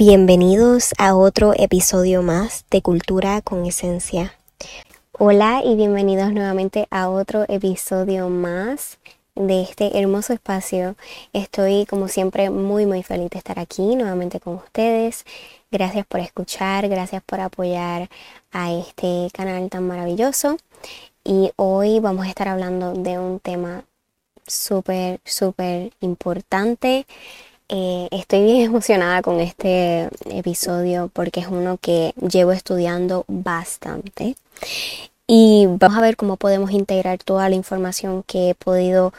Bienvenidos a otro episodio más de Cultura con Esencia. Hola y bienvenidos nuevamente a otro episodio más de este hermoso espacio. Estoy como siempre muy muy feliz de estar aquí nuevamente con ustedes. Gracias por escuchar, gracias por apoyar a este canal tan maravilloso. Y hoy vamos a estar hablando de un tema súper, súper importante eh, estoy bien emocionada con este episodio porque es uno que llevo estudiando bastante. Y vamos a ver cómo podemos integrar toda la información que he podido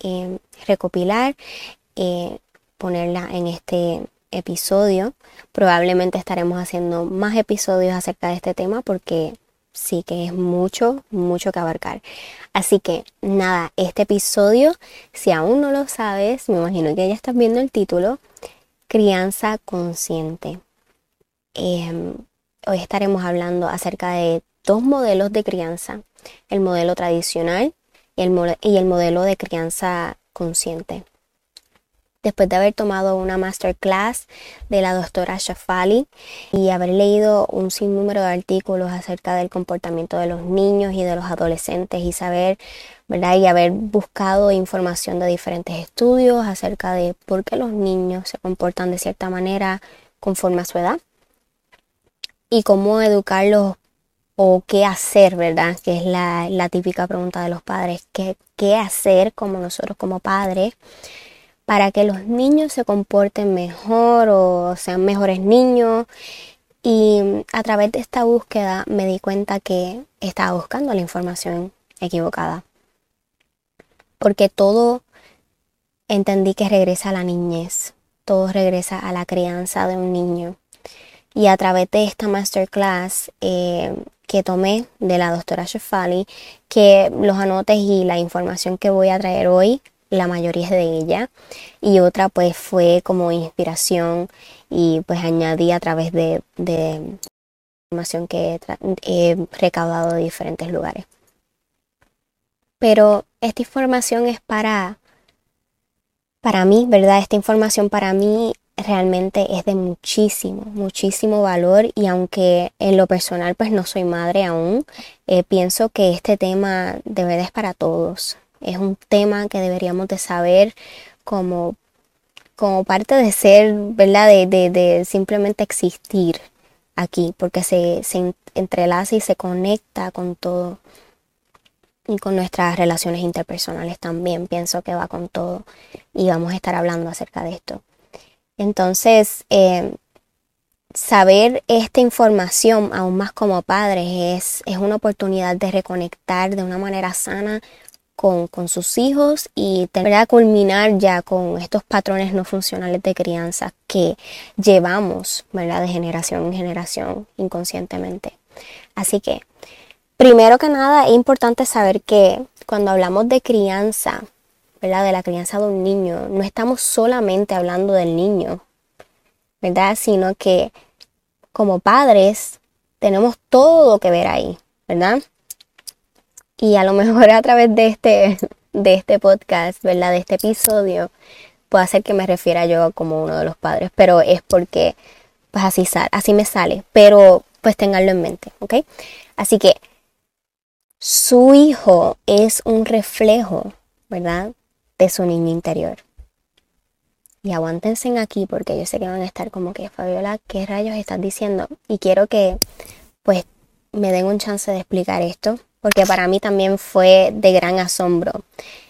eh, recopilar, eh, ponerla en este episodio. Probablemente estaremos haciendo más episodios acerca de este tema porque sí que es mucho, mucho que abarcar. Así que nada, este episodio, si aún no lo sabes, me imagino que ya estás viendo el título, Crianza Consciente. Em, hoy estaremos hablando acerca de dos modelos de crianza, el modelo tradicional y el, y el modelo de crianza consciente después de haber tomado una masterclass de la doctora Shafali y haber leído un sinnúmero de artículos acerca del comportamiento de los niños y de los adolescentes y saber, ¿verdad? Y haber buscado información de diferentes estudios acerca de por qué los niños se comportan de cierta manera conforme a su edad y cómo educarlos o qué hacer, ¿verdad? Que es la, típica pregunta de los padres, ¿qué, qué hacer como nosotros como padres? Para que los niños se comporten mejor o sean mejores niños. Y a través de esta búsqueda me di cuenta que estaba buscando la información equivocada. Porque todo entendí que regresa a la niñez, todo regresa a la crianza de un niño. Y a través de esta masterclass eh, que tomé de la doctora Shefali, que los anotes y la información que voy a traer hoy la mayoría de ella y otra pues fue como inspiración y pues añadí a través de, información que he, recaudado de diferentes lugares. Pero esta información es para, para mí, ¿verdad? Esta información para mí realmente es de muchísimo, muchísimo valor y aunque en lo personal pues no soy madre aún, eh, pienso que este tema de verdad es para todos. Es un tema que deberíamos de saber como, como parte de ser, ¿verdad? De, de, simplemente existir aquí, porque se, se entrelaza y se conecta con todo y con nuestras relaciones interpersonales también, pienso que va con todo y vamos a estar hablando acerca de esto. Entonces, eh, saber esta información aún más como padres es, es una oportunidad de reconectar de una manera sana con, sus hijos y tener culminar ya con estos patrones no funcionales de crianza que llevamos, ¿verdad? De generación en generación inconscientemente. Así que, primero que nada, es importante saber que cuando hablamos de crianza, ¿verdad? De la crianza de un niño, no estamos solamente hablando del niño, ¿verdad? Sino que como padres tenemos todo que ver ahí, ¿verdad? Y a lo mejor a través de este, de este podcast, ¿verdad? De este episodio, puede ser que me refiera yo como uno de los padres, pero es porque pues así, sale, así me sale, pero pues tenganlo en mente, ¿ok? Así que su hijo es un reflejo, ¿verdad? De su niño interior. Y aguántense aquí porque yo sé que van a estar como que, Fabiola, ¿qué rayos estás diciendo? Y quiero que pues me den un chance de explicar esto porque para mí también fue de gran asombro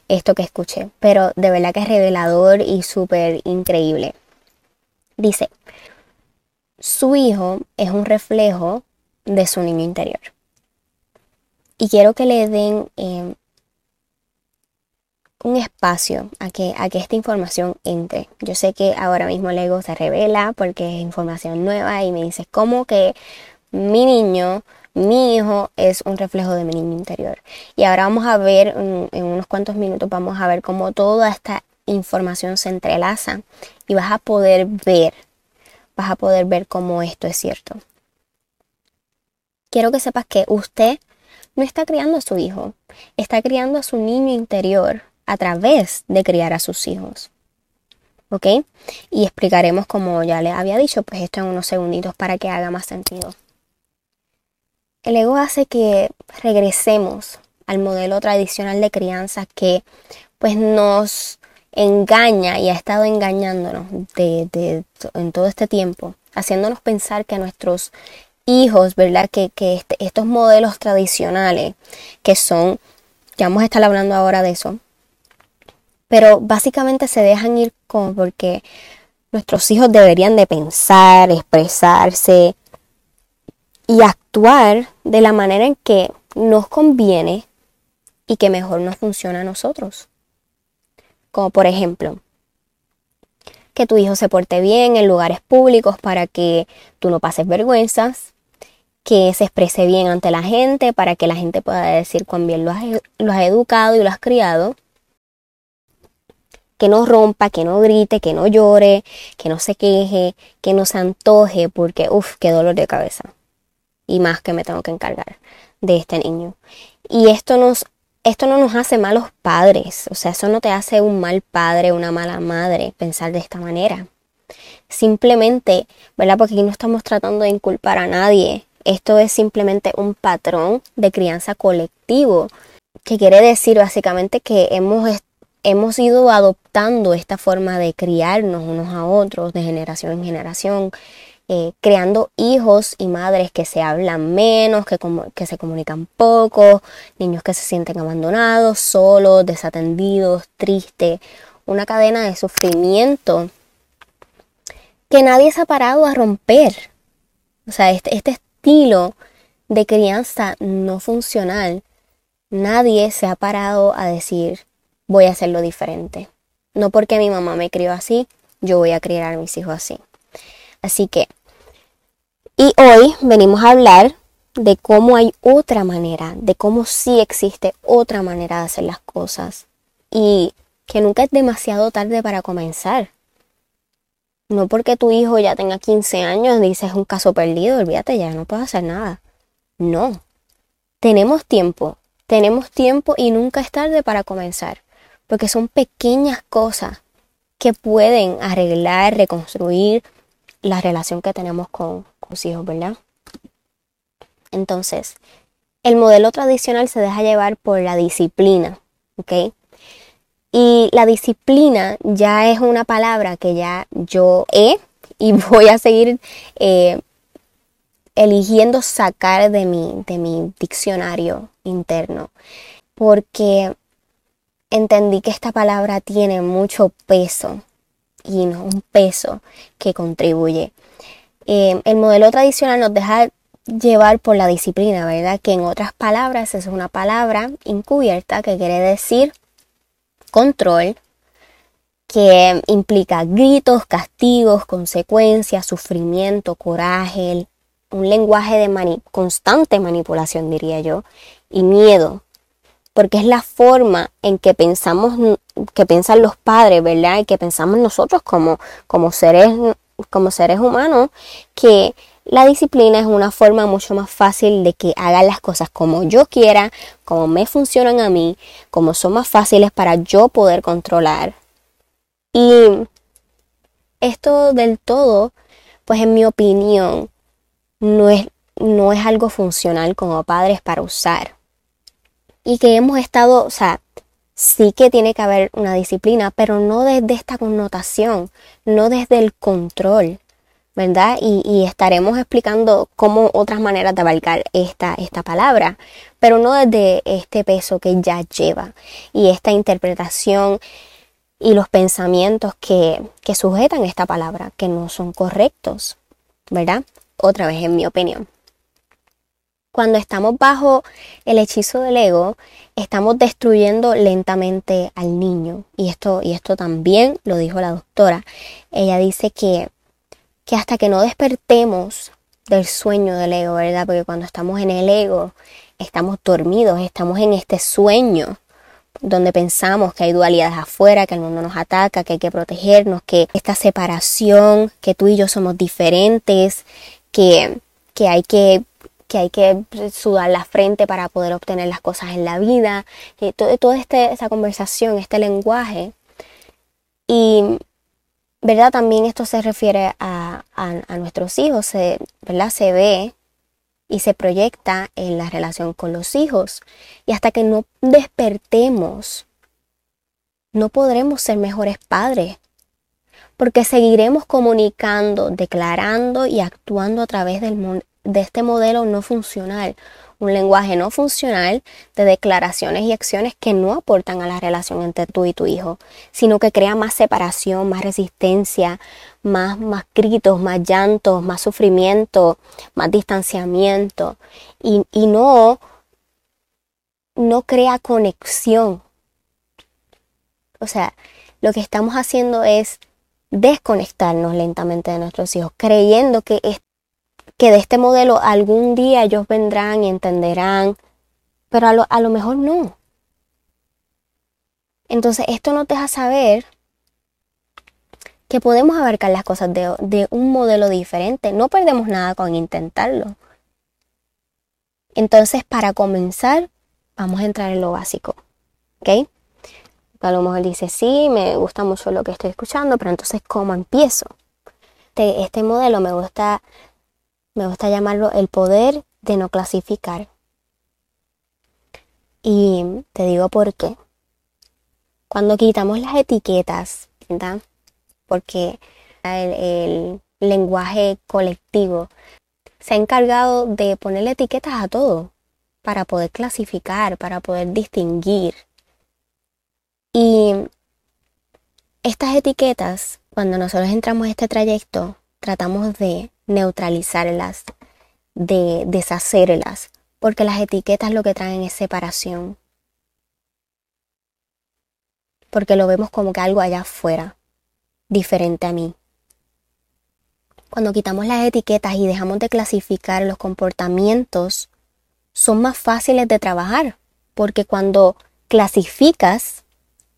esto que escuché, pero de verdad que es revelador y súper increíble. Dice, su hijo es un reflejo de su niño interior. Y quiero que le den eh, un espacio a que, a que esta información entre. Yo sé que ahora mismo el ego se revela porque es información nueva y me dice, ¿cómo que mi niño mi hijo es un reflejo de mi niño interior. Y ahora vamos a ver, en, unos cuantos minutos, vamos a ver cómo toda esta información se entrelaza y vas a poder ver, vas a poder ver cómo esto es cierto. Quiero que sepas que usted no está criando a su hijo, está criando a su niño interior a través de criar a sus hijos. ¿ok? Y explicaremos, como ya les había dicho, pues esto en unos segunditos para que haga más sentido. El ego hace que regresemos al modelo tradicional de crianza que pues nos engaña y ha estado engañándonos de, en todo este tiempo, haciéndonos pensar que nuestros hijos, ¿verdad? Que, este, estos modelos tradicionales, que son, ya vamos a estar hablando ahora de eso, pero básicamente se dejan ir como porque nuestros hijos deberían de pensar, expresarse y actuar de la manera en que nos conviene y que mejor nos funciona a nosotros. Como por ejemplo, que tu hijo se porte bien en lugares públicos para que tú no pases vergüenzas, que se exprese bien ante la gente para que la gente pueda decir cuán bien lo has, has educado y lo has criado, que no rompa, que no grite, que no llore, que no se queje, que no se antoje, porque uff, qué dolor de cabeza. Y más que me tengo que encargar de este niño. Y esto nos esto no nos hace malos padres, o sea, eso no te hace un mal padre, una mala madre pensar de esta manera. Simplemente, ¿verdad? Porque aquí no estamos tratando de inculpar a nadie. Esto es simplemente un patrón de crianza colectivo, que quiere decir básicamente que hemos, hemos ido adoptando esta forma de criarnos unos a otros de generación en generación, eh, creando hijos y madres que se hablan menos, que, que se comunican poco, niños que se sienten abandonados, solos, desatendidos, tristes, una cadena de sufrimiento que nadie se ha parado a romper. O sea, este, este estilo de crianza no funcional, nadie se ha parado a decir, voy a hacerlo diferente. No porque mi mamá me crió así, yo voy a criar a mis hijos así. Así que, y hoy venimos a hablar de cómo hay otra manera, de cómo sí existe otra manera de hacer las cosas y que nunca es demasiado tarde para comenzar. No porque tu hijo ya tenga 15 años dices un caso perdido, olvídate ya, no puedo hacer nada. No. Tenemos tiempo, tenemos tiempo y nunca es tarde para comenzar, porque son pequeñas cosas que pueden arreglar, reconstruir la relación que tenemos con, los hijos, ¿verdad? Entonces, el modelo tradicional se deja llevar por la disciplina, ¿ok? Y la disciplina ya es una palabra que ya yo he y voy a seguir eh, eligiendo sacar de mi, de mi diccionario interno, porque entendí que esta palabra tiene mucho peso y no un peso que contribuye. Eh, el modelo tradicional nos deja llevar por la disciplina, ¿verdad? Que en otras palabras es una palabra encubierta que quiere decir control, que implica gritos, castigos, consecuencias, sufrimiento, coraje, un lenguaje de constante manipulación, diría yo, y miedo, porque es la forma en que pensamos, que piensan los padres, ¿verdad? Y que pensamos nosotros como, como, seres, como seres humanos, que la disciplina es una forma mucho más fácil de que hagan las cosas como yo quiera, como me funcionan a mí, como son más fáciles para yo poder controlar. Y esto del todo, pues en mi opinión, no es, no es algo funcional como padres para usar y que hemos estado, o sea, sí que tiene que haber una disciplina, pero no desde esta connotación, no desde el control, ¿verdad? Y, estaremos explicando cómo otras maneras de abarcar esta, esta palabra, pero no desde este peso que ya lleva y esta interpretación y los pensamientos que, que sujetan esta palabra, que no son correctos, ¿verdad? Otra vez en mi opinión. Cuando estamos bajo el hechizo del ego, estamos destruyendo lentamente al niño. Y esto, y esto también lo dijo la doctora. Ella dice que, que hasta que no despertemos del sueño del ego, ¿verdad? Porque cuando estamos en el ego, estamos dormidos, estamos en este sueño donde pensamos que hay dualidades afuera, que el mundo nos ataca, que hay que protegernos, que esta separación, que tú y yo somos diferentes, que, que hay que que hay que sudar la frente para poder obtener las cosas en la vida, todo, toda este, esa conversación, este lenguaje. Y ¿verdad? También esto se refiere a, a, nuestros hijos, ¿verdad? Se ve y se proyecta en la relación con los hijos. Y hasta que no despertemos, no podremos ser mejores padres, porque seguiremos comunicando, declarando y actuando a través del, de este modelo no funcional, un lenguaje no funcional de declaraciones y acciones que no aportan a la relación entre tú y tu hijo, sino que crea más separación, más resistencia, más, más gritos, más llantos, más sufrimiento, más distanciamiento y, y no, no crea conexión. O sea, lo que estamos haciendo es desconectarnos lentamente de nuestros hijos, creyendo que, que de este modelo algún día ellos vendrán y entenderán, pero a lo, a lo mejor no. Entonces esto nos deja saber que podemos abarcar las cosas de, de, un modelo diferente. No perdemos nada con intentarlo. Entonces, para comenzar, vamos a entrar en lo básico. ¿Ok? a lo mejor dice, sí, me gusta mucho lo que estoy escuchando, pero entonces, ¿cómo empiezo? Este, este modelo me gusta, me gusta llamarlo el poder de no clasificar. Y te digo por qué. Cuando quitamos las etiquetas, ¿verdad? Porque el, el lenguaje colectivo se ha encargado de ponerle etiquetas a todo para poder clasificar, para poder distinguir. Y estas etiquetas, cuando nosotros entramos en este trayecto, tratamos de neutralizarlas, de deshacerlas, porque las etiquetas lo que traen es separación. Porque lo vemos como que algo allá afuera, diferente a mí. Cuando quitamos las etiquetas y dejamos de clasificar los comportamientos, son más fáciles de trabajar, porque cuando clasificas,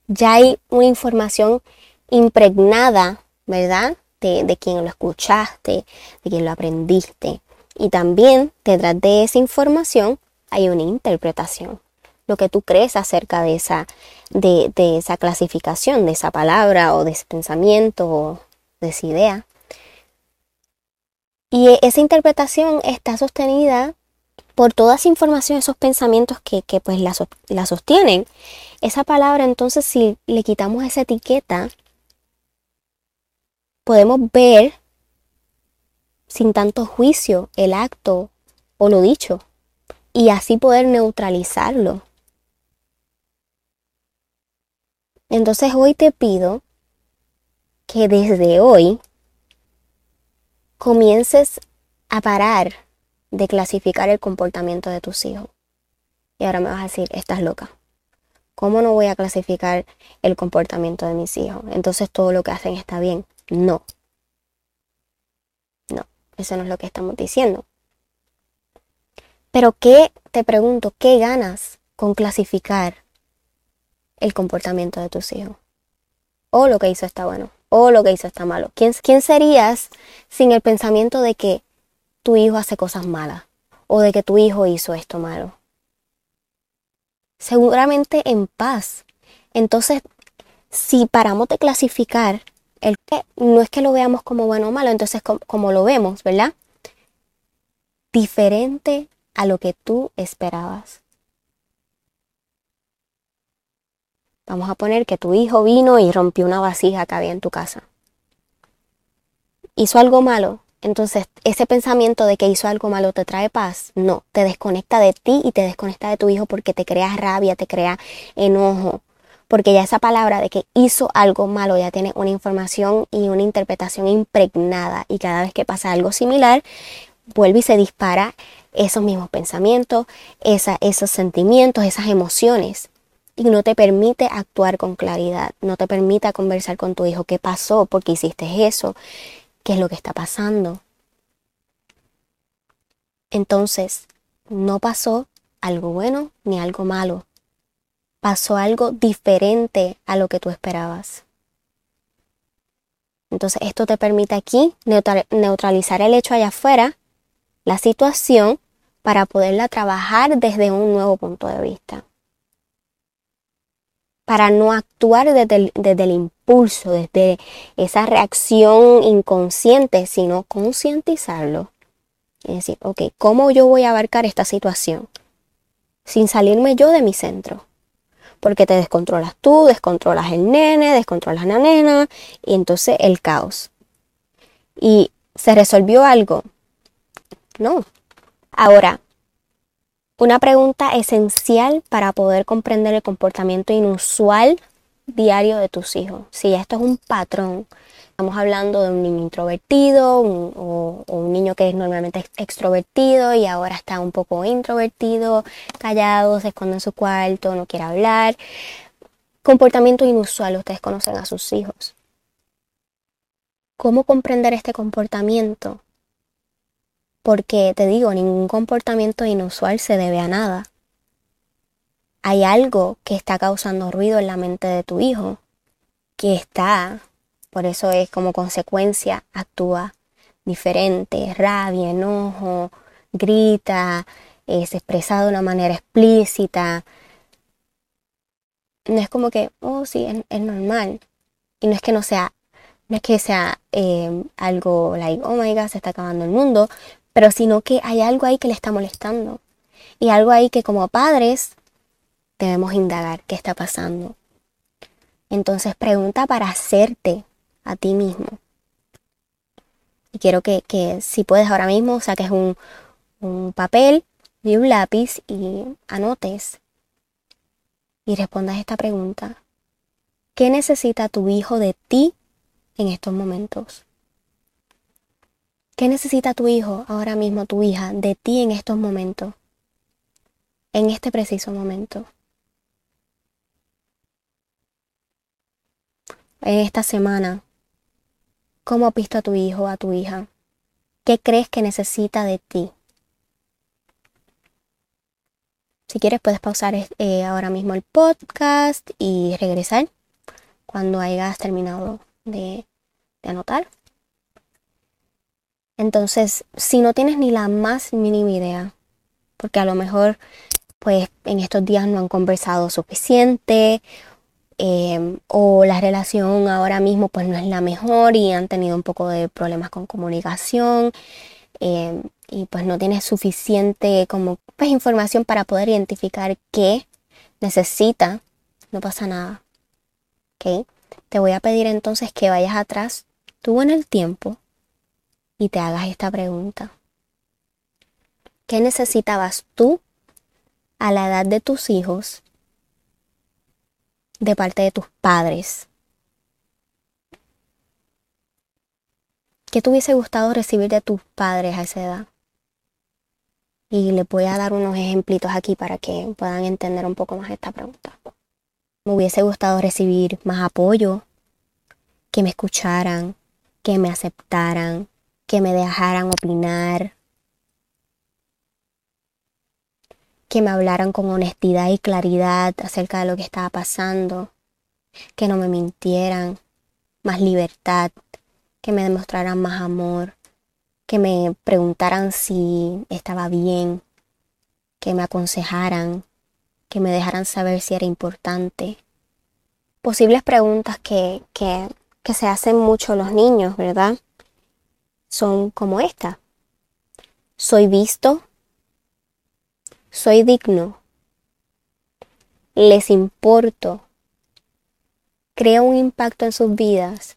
ya hay una información impregnada, ¿verdad? De, quien lo escuchaste, de quien lo aprendiste. Y también detrás de esa información hay una interpretación. Lo que tú crees acerca de esa, de, de esa clasificación, de esa palabra o de ese pensamiento o de esa idea. Y esa interpretación está sostenida por toda esa información, esos pensamientos que, pues la, la sostienen. Esa palabra entonces si le quitamos esa etiqueta, podemos ver sin tanto juicio el acto o lo dicho y así poder neutralizarlo. Entonces hoy te pido que desde hoy comiences a parar de clasificar el comportamiento de tus hijos. Y ahora me vas a decir, estás loca. ¿Cómo no voy a clasificar el comportamiento de mis hijos? Entonces todo lo que hacen está bien. No. No, eso no es lo que estamos diciendo. Pero ¿qué, te pregunto, qué ganas con clasificar el comportamiento de tus hijos? O lo que hizo está bueno, o lo que hizo está malo. ¿Quién, quién serías sin el pensamiento de que tu hijo hace cosas malas o de que tu hijo hizo esto malo. Seguramente en paz. Entonces, si paramos de clasificar, el que no es que lo veamos como bueno o malo, entonces como, lo vemos, ¿verdad? Diferente a lo que tú esperabas. Vamos a poner que tu hijo vino y rompió una vasija que había en tu casa. Hizo algo malo, entonces, ese pensamiento de que hizo algo malo te trae paz, no, te desconecta de ti y te desconecta de tu hijo porque te crea rabia, te crea enojo, porque ya esa palabra de que hizo algo malo ya tiene una información y una interpretación impregnada y cada vez que pasa algo similar, vuelve y se dispara esos mismos pensamientos, esos sentimientos, esas emociones y no te permite actuar con claridad, no te permite conversar con tu hijo qué pasó, porque hiciste eso, qué es lo que está pasando. Entonces, no pasó algo bueno ni algo malo. Pasó algo diferente a lo que tú esperabas. Entonces, esto te permite aquí neutralizar el hecho allá afuera, la situación, para poderla trabajar desde un nuevo punto de vista. Para no actuar desde el, impulso, desde esa reacción inconsciente, sino concientizarlo. Es decir, ok, ¿cómo yo voy a abarcar esta situación? Sin salirme yo de mi centro. Porque te descontrolas tú, descontrolas el nene, descontrolas la nena, y entonces el caos. ¿Y se resolvió algo? No. Ahora, una pregunta esencial para poder comprender el comportamiento inusual diario de tus hijos. Si esto es un patrón, estamos hablando de un niño introvertido o, un niño que es normalmente extrovertido y ahora está un poco introvertido, callado, se esconde en su cuarto, no quiere hablar. Comportamiento inusual, ustedes conocen a sus hijos. ¿Cómo comprender este comportamiento? Porque te digo, ningún comportamiento inusual se debe a nada. Hay algo que está causando ruido en la mente de tu hijo, que está, por eso es como consecuencia, actúa diferente, rabia, enojo, grita, se expresa de una manera explícita. No es como que, oh, sí, es, normal. Y no es que no sea, no es que sea eh, algo like, oh my god, se está acabando el mundo, pero sino que hay algo ahí que le está molestando y algo ahí que como padres debemos indagar qué está pasando. Entonces pregunta para hacerte a ti mismo. Y quiero que, si puedes ahora mismo saques un, un papel y un lápiz y anotes y respondas esta pregunta. ¿Qué necesita tu hijo de ti en estos momentos? ¿Qué necesita tu hijo ahora mismo, tu hija, de ti en estos momentos? En este preciso momento. En esta semana, ¿cómo has visto a tu hijo o a tu hija? ¿Qué crees que necesita de ti? Si quieres puedes pausar eh, ahora mismo el podcast y regresar cuando hayas terminado de anotar. Entonces, si no tienes ni la más mínima idea, porque a lo mejor pues en estos días no han conversado suficiente em, o la relación ahora mismo pues no es la mejor y han tenido un poco de problemas con comunicación em, y pues no tienes suficiente como pues información para poder identificar qué necesita, no pasa nada. ¿Ok? Te voy a pedir entonces que vayas atrás tú en el tiempo y te hagas esta pregunta. ¿Qué necesitabas tú a la edad de tus hijos de parte de tus padres? ¿Qué te hubiese gustado recibir de tus padres a esa edad? Y les voy a dar unos ejemplitos aquí para que puedan entender un poco más esta pregunta. Me hubiese gustado recibir más apoyo, que me escucharan, que me aceptaran, que me dejaran opinar, que me hablaran con honestidad y claridad acerca de lo que estaba pasando, que no me mintieran, más libertad, que me demostraran más amor, que me preguntaran si estaba bien, que me aconsejaran, que me dejaran saber si era importante. Posibles preguntas que, que, que se hacen mucho los niños, ¿verdad? son como esta. Soy visto, soy digno, les importo, creo un impacto en sus vidas.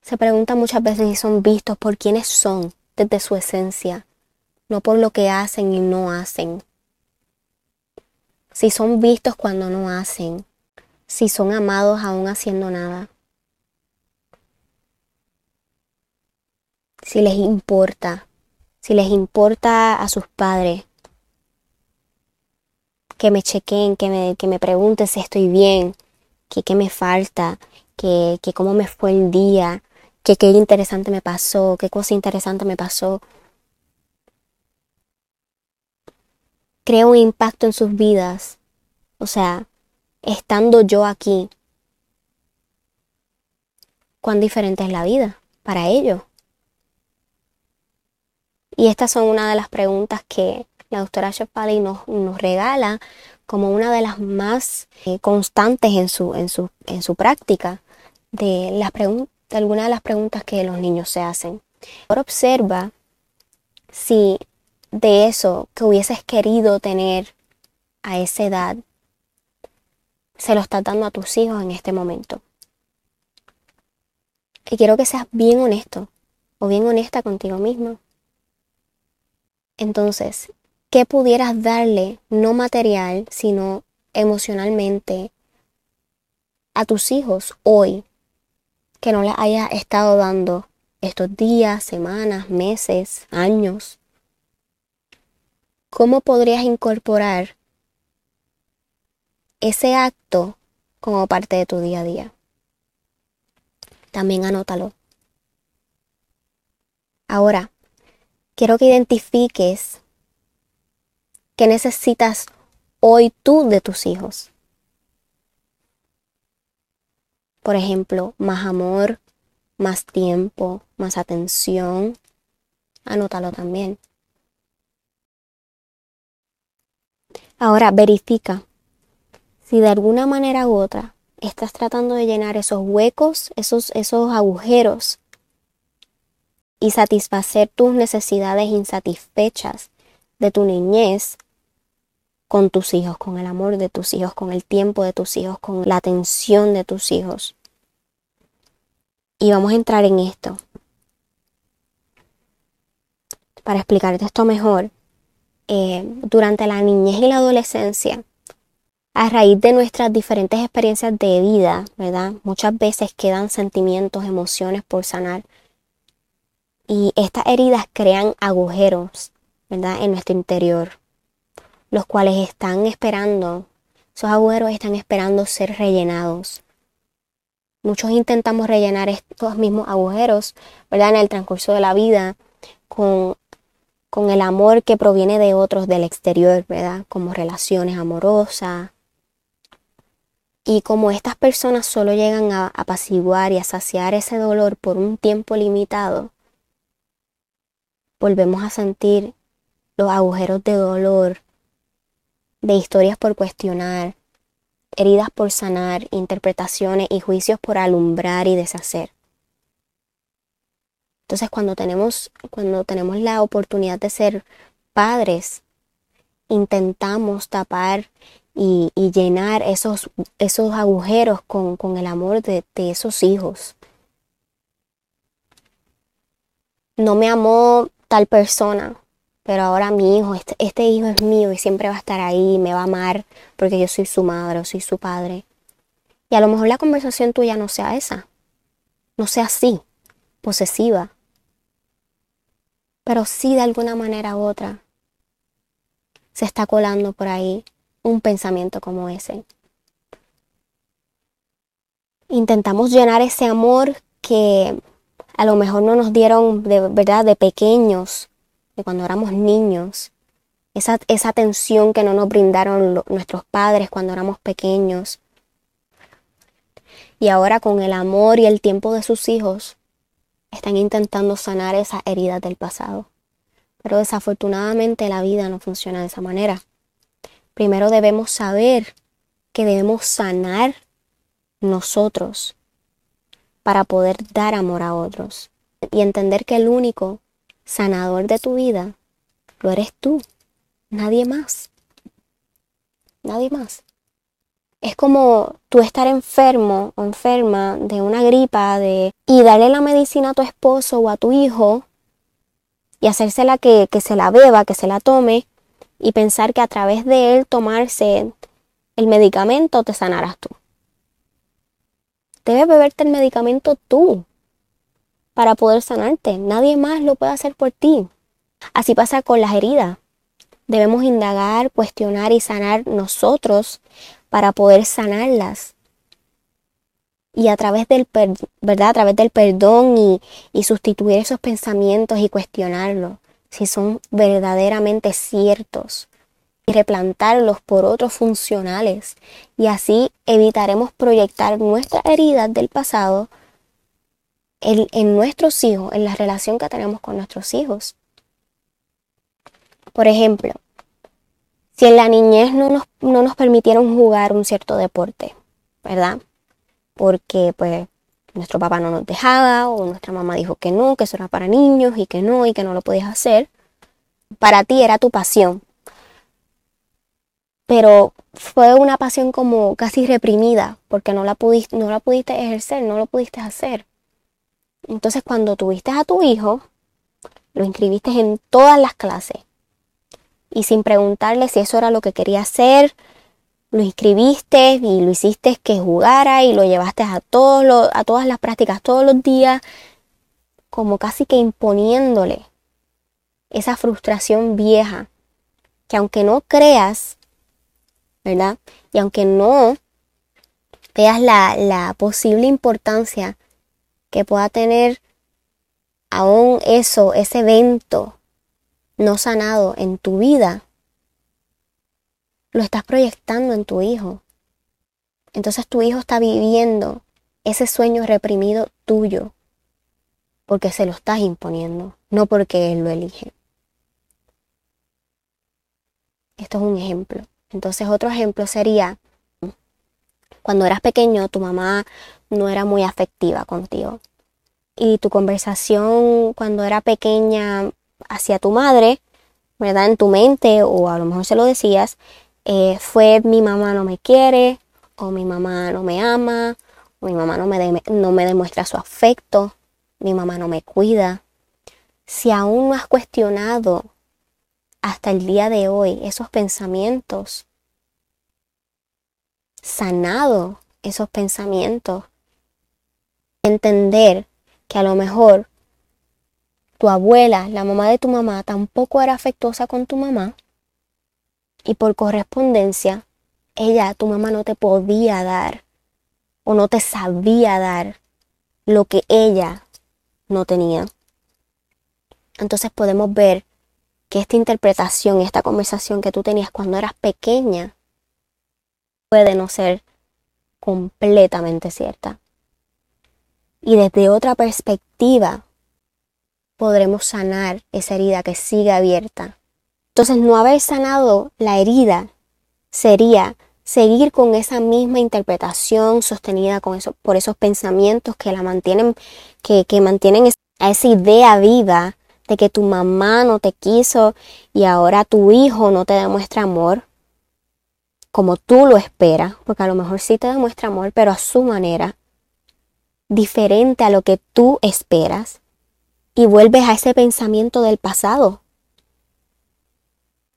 Se pregunta muchas veces si son vistos por quienes son desde su esencia, no por lo que hacen y no hacen. Si son vistos cuando no hacen, si son amados aún haciendo nada. si les importa, si les importa a sus padres, que me chequen, que me, que me pregunten si estoy bien, que qué me falta, que, cómo me fue el día, que qué interesante me pasó, qué cosa interesante me pasó. Crea un impacto en sus vidas. O sea, estando yo aquí, cuán diferente es la vida para ellos. Y estas son una de las preguntas que la doctora Shefali nos, nos regala como una de las más eh, constantes en su, en, su, en su práctica de, las de algunas de las preguntas que los niños se hacen. Ahora observa si de eso que hubieses querido tener a esa edad, se lo estás dando a tus hijos en este momento. Y quiero que seas bien honesto o bien honesta contigo mismo. Entonces, ¿qué pudieras darle, no material, sino emocionalmente, a tus hijos hoy que no les haya estado dando estos días, semanas, meses, años? ¿Cómo podrías incorporar ese acto como parte de tu día a día? También anótalo. Ahora, quiero que identifiques ¿Qué necesitas hoy tú de tus hijos? Por ejemplo, más amor, más tiempo, más atención. Anótalo también. Ahora verifica si de alguna manera u otra estás tratando de llenar esos huecos, esos, esos agujeros y satisfacer tus necesidades insatisfechas de tu niñez con tus hijos, con el amor de tus hijos, con el tiempo de tus hijos, con la atención de tus hijos. Y vamos a entrar en esto. Para explicarte esto mejor, eh, durante la niñez y la adolescencia, a raíz de nuestras diferentes experiencias de vida, ¿verdad? Muchas veces quedan sentimientos, emociones por sanar. Y estas heridas crean agujeros, ¿verdad? En nuestro interior los cuales están esperando, esos agujeros están esperando ser rellenados. Muchos intentamos rellenar estos mismos agujeros, ¿verdad? En el transcurso de la vida con, con el amor que proviene de otros del exterior, ¿verdad? Como relaciones amorosas. Y como estas personas solo llegan a apaciguar y a saciar ese dolor por un tiempo limitado, volvemos a sentir los agujeros de dolor de historias por cuestionar, heridas por sanar, interpretaciones y juicios por alumbrar y deshacer. Entonces cuando tenemos, cuando tenemos la oportunidad de ser padres, intentamos tapar y, llenar esos, esos agujeros con, con el amor de, de esos hijos. No me amó tal persona, pero ahora mi hijo, este, este, hijo es mío y siempre va a estar ahí, me va a amar porque yo soy su madre o soy su padre. Y a lo mejor la conversación tuya no sea esa, no sea así, posesiva, pero sí de alguna manera u otra se está colando por ahí un pensamiento como ese. Intentamos llenar ese amor que a lo mejor no nos dieron de verdad de pequeños de cuando éramos niños, esa, esa atención que no nos brindaron nuestros padres cuando éramos pequeños. Y ahora con el amor y el tiempo de sus hijos, están intentando sanar esas heridas del pasado. Pero desafortunadamente la vida no funciona de esa manera. Primero debemos saber que debemos sanar nosotros para poder dar amor a otros y entender que el único sanador de tu vida, lo eres tú, nadie más. Nadie más. Es como tú estar enfermo o enferma de una gripa de, y darle la medicina a tu esposo o a tu hijo y hacérsela que, que se la beba, que se la tome y pensar que a través de él tomarse el medicamento te sanarás tú. Debes beberte el medicamento tú para poder sanarte. Nadie más lo puede hacer por ti. Así pasa con las heridas. Debemos indagar, cuestionar y sanar nosotros para poder sanarlas. Y a través del, ¿verdad? A través del perdón y, y sustituir esos pensamientos y cuestionarlos, si son verdaderamente ciertos, y replantarlos por otros funcionales. Y así evitaremos proyectar nuestras heridas del pasado en, nuestros hijos, en la relación que tenemos con nuestros hijos. Por ejemplo, Si en la niñez no nos, no nos permitieron jugar un cierto deporte, ¿verdad? Porque pues nuestro papá no nos dejaba o nuestra mamá dijo que no, que eso era para niños y que no y que no lo podías hacer. Para ti era tu pasión. Pero fue una pasión como casi reprimida porque no la pudiste, no la pudiste ejercer, no lo pudiste hacer. Entonces cuando tuviste a tu hijo, lo inscribiste en todas las clases y sin preguntarle si eso era lo que quería hacer, lo inscribiste y lo hiciste que jugara y lo llevaste a, todos a todas las prácticas todos los días, como casi que imponiéndole esa frustración vieja, que aunque no creas, ¿verdad? Y aunque no veas la, la posible importancia que pueda tener aún eso, ese evento no sanado en tu vida, lo estás proyectando en tu hijo. Entonces tu hijo está viviendo ese sueño reprimido tuyo porque se lo estás imponiendo, no porque él lo elige. Esto es un ejemplo. Entonces otro ejemplo sería, cuando eras pequeño tu mamá no era muy afectiva contigo. Y tu conversación cuando era pequeña hacia tu madre, ¿verdad? En tu mente, o a lo mejor se lo decías, eh, fue mi mamá no me quiere, o mi mamá no me ama, o mi mamá no me, no me demuestra su afecto, mi mamá no me cuida. Si aún no has cuestionado hasta el día de hoy esos pensamientos, sanado esos pensamientos, entender que a lo mejor tu abuela, la mamá de tu mamá, tampoco era afectuosa con tu mamá, y por correspondencia, ella, tu mamá, no te podía dar o no te sabía dar lo que ella no tenía. Entonces podemos ver que esta interpretación, esta conversación que tú tenías cuando eras pequeña, puede no ser completamente cierta. Y desde otra perspectiva, podremos sanar esa herida que sigue abierta entonces, no haber sanado la herida sería seguir con esa misma interpretación sostenida con eso, por esos pensamientos que la mantienen, que, que mantienen a esa idea viva de que tu mamá no te quiso y ahora tu hijo no te demuestra amor como tú lo esperas, porque a lo mejor sí te demuestra amor, pero a su manera, diferente a lo que tú esperas, y vuelves a ese pensamiento del pasado,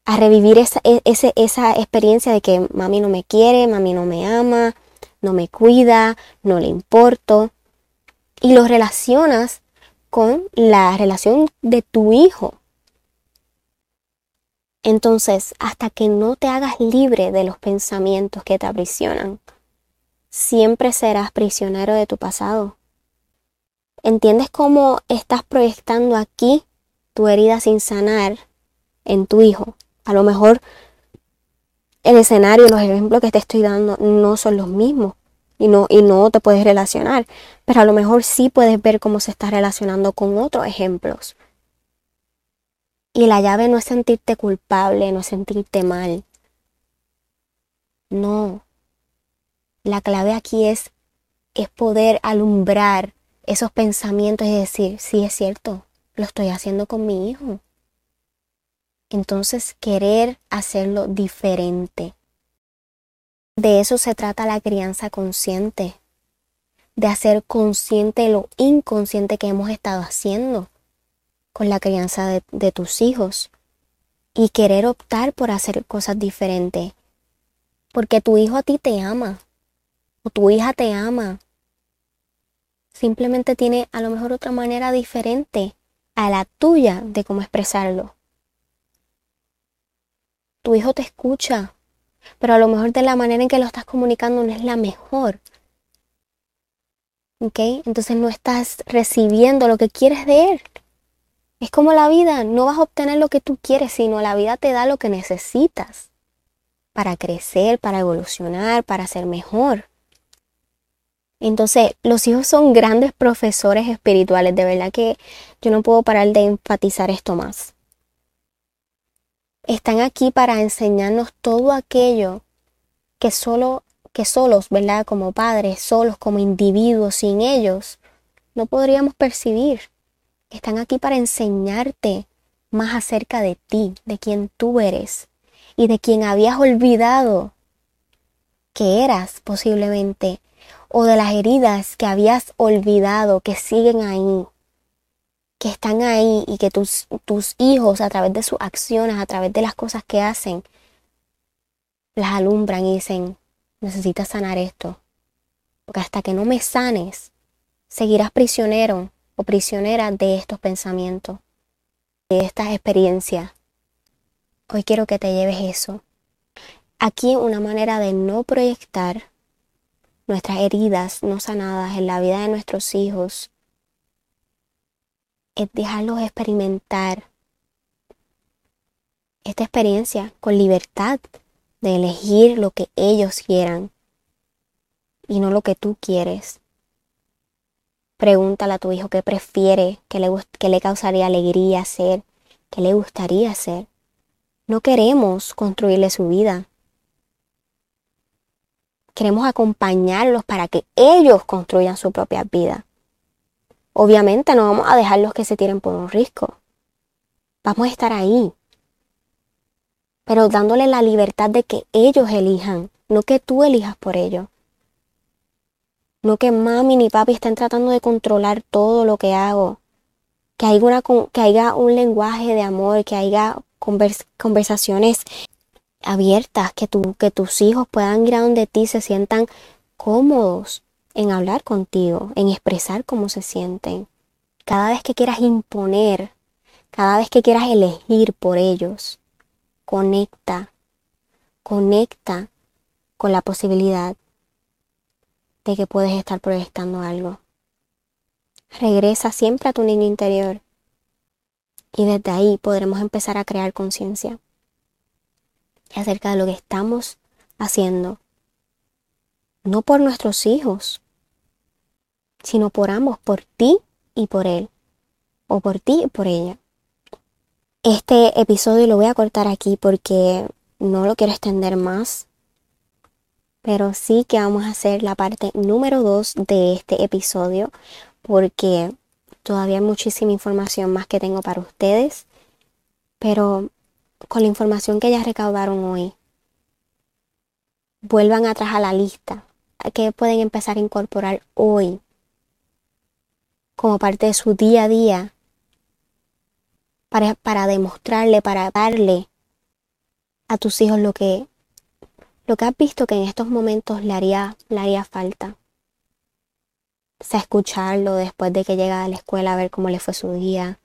a revivir esa, e, esa experiencia de que mami no me quiere, mami no me ama, no me cuida, no le importo. Y lo relacionas con la relación de tu hijo. Entonces, hasta que no te hagas libre de los pensamientos que te aprisionan, siempre serás prisionero de tu pasado. ¿Entiendes cómo estás proyectando aquí tu herida sin sanar en tu hijo? A lo mejor el escenario, los ejemplos que te estoy dando no son los mismos y no, y no te puedes relacionar, pero a lo mejor sí puedes ver cómo se está relacionando con otros ejemplos. Y la llave no es sentirte culpable, no es sentirte mal. No. La clave aquí es, es poder alumbrar esos pensamientos y decir, sí es cierto, lo estoy haciendo con mi hijo entonces querer hacerlo diferente. De eso se trata la crianza consciente, de hacer consciente lo inconsciente que hemos estado haciendo con la crianza de, tus hijos y querer optar por hacer cosas diferentes, porque tu hijo a ti te ama o tu hija te ama. Simplemente tiene a lo mejor otra manera diferente a la tuya de cómo expresarlo. Tu hijo te escucha, pero a lo mejor de la manera en que lo estás comunicando no es la mejor. ¿Ok? Entonces no estás recibiendo lo que quieres de él. Es como la vida, no vas a obtener lo que tú quieres, sino la vida te da lo que necesitas para crecer, para evolucionar, para ser mejor. Entonces, los hijos son grandes profesores espirituales, de verdad que yo no puedo parar de enfatizar esto más. Están aquí para enseñarnos todo aquello que solo que solos, ¿verdad? Como padres, solos como individuos, sin ellos, no podríamos percibir. Están aquí para enseñarte más acerca de ti, de quién tú eres y de quién habías olvidado que eras posiblemente o de las heridas que habías olvidado que siguen ahí, que están ahí y que tus, tus hijos a través de sus acciones, a través de las cosas que hacen, las alumbran y dicen, necesitas sanar esto. Porque hasta que no me sanes, seguirás prisionero o prisionera de estos pensamientos, de estas experiencias. Hoy quiero que te lleves eso. Aquí una manera de no proyectar nuestras heridas no sanadas en la vida de nuestros hijos es dejarlos experimentar esta experiencia con libertad de elegir lo que ellos quieran y no lo que tú quieres. Pregúntale a tu hijo qué prefiere, qué le, qué le causaría alegría hacer, qué le gustaría hacer. No queremos construirle su vida. Queremos acompañarlos para que ellos construyan su propia vida. Obviamente no vamos a dejarlos que se tiren por un risco. Vamos a estar ahí. Pero dándole la libertad de que ellos elijan, no que tú elijas por ellos. No que mami ni papi estén tratando de controlar todo lo que hago. Que haya, una, que haya un lenguaje de amor, que haya conversaciones abiertas, que, que tus hijos puedan ir a donde ti se sientan cómodos en hablar contigo, en expresar cómo se sienten. Cada vez que quieras imponer, cada vez que quieras elegir por ellos, conecta, conecta con la posibilidad de que puedes estar proyectando algo. Regresa siempre a tu niño interior y desde ahí podremos empezar a crear conciencia acerca de lo que estamos haciendo, no por nuestros hijos, sino por ambos, por ti y por él, o por ti y por ella. Este episodio lo voy a cortar aquí porque no lo quiero extender más pero sí que vamos a hacer la parte número 2 de este episodio porque todavía hay muchísima información más que tengo para ustedes, pero con la información que ya recaudaron hoy, vuelvan atrás a la lista que pueden empezar a incorporar hoy como parte de su día a día para, para demostrarle, para darle a tus hijos lo que lo que has visto que en estos momentos le haría, le haría falta. O sea, escucharlo después de que llega a la escuela a ver cómo le fue su día.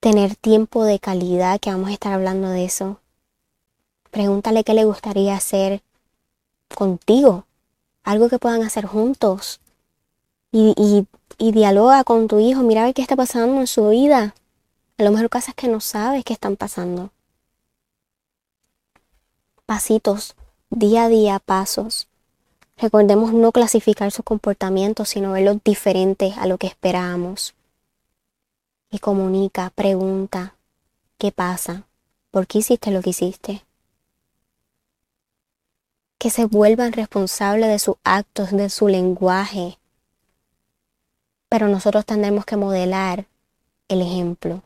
Tener tiempo de calidad, que vamos a estar hablando de eso. Pregúntale qué le gustaría hacer contigo. Algo que puedan hacer juntos. Y, y, y dialoga con tu hijo. Mira a ver qué está pasando en su vida. A lo mejor cosas que no sabes que están pasando pasitos, día a día, pasos. Recordemos no clasificar sus comportamientos, sino verlos diferentes a lo que esperábamos. Y comunica, pregunta, ¿qué pasa? ¿Por qué hiciste lo que hiciste? Que se vuelvan responsables de sus actos, de su lenguaje. Pero nosotros tendremos que modelar el ejemplo.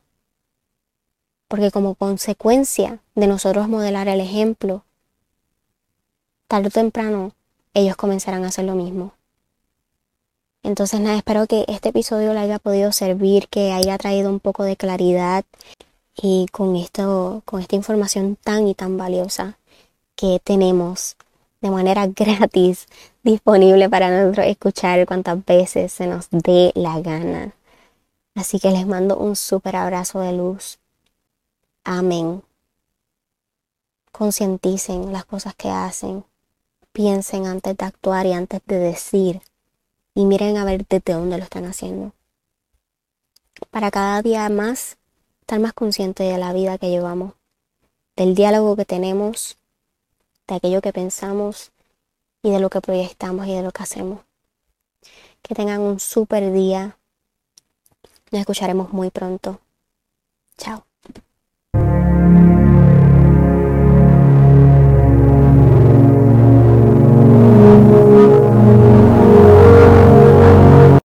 Porque como consecuencia de nosotros modelar el ejemplo, tarde o temprano ellos comenzarán a hacer lo mismo. Entonces nada, espero que este episodio le haya podido servir, que haya traído un poco de claridad y con esto, con esta información tan y tan valiosa que tenemos de manera gratis disponible para nosotros escuchar cuantas veces se nos dé la gana. Así que les mando un súper abrazo de luz. Amén. Concienticen las cosas que hacen piensen antes de actuar y antes de decir y miren a ver desde dónde lo están haciendo. Para cada día más estar más consciente de la vida que llevamos, del diálogo que tenemos, de aquello que pensamos y de lo que proyectamos y de lo que hacemos. Que tengan un súper día. Nos escucharemos muy pronto. Chao.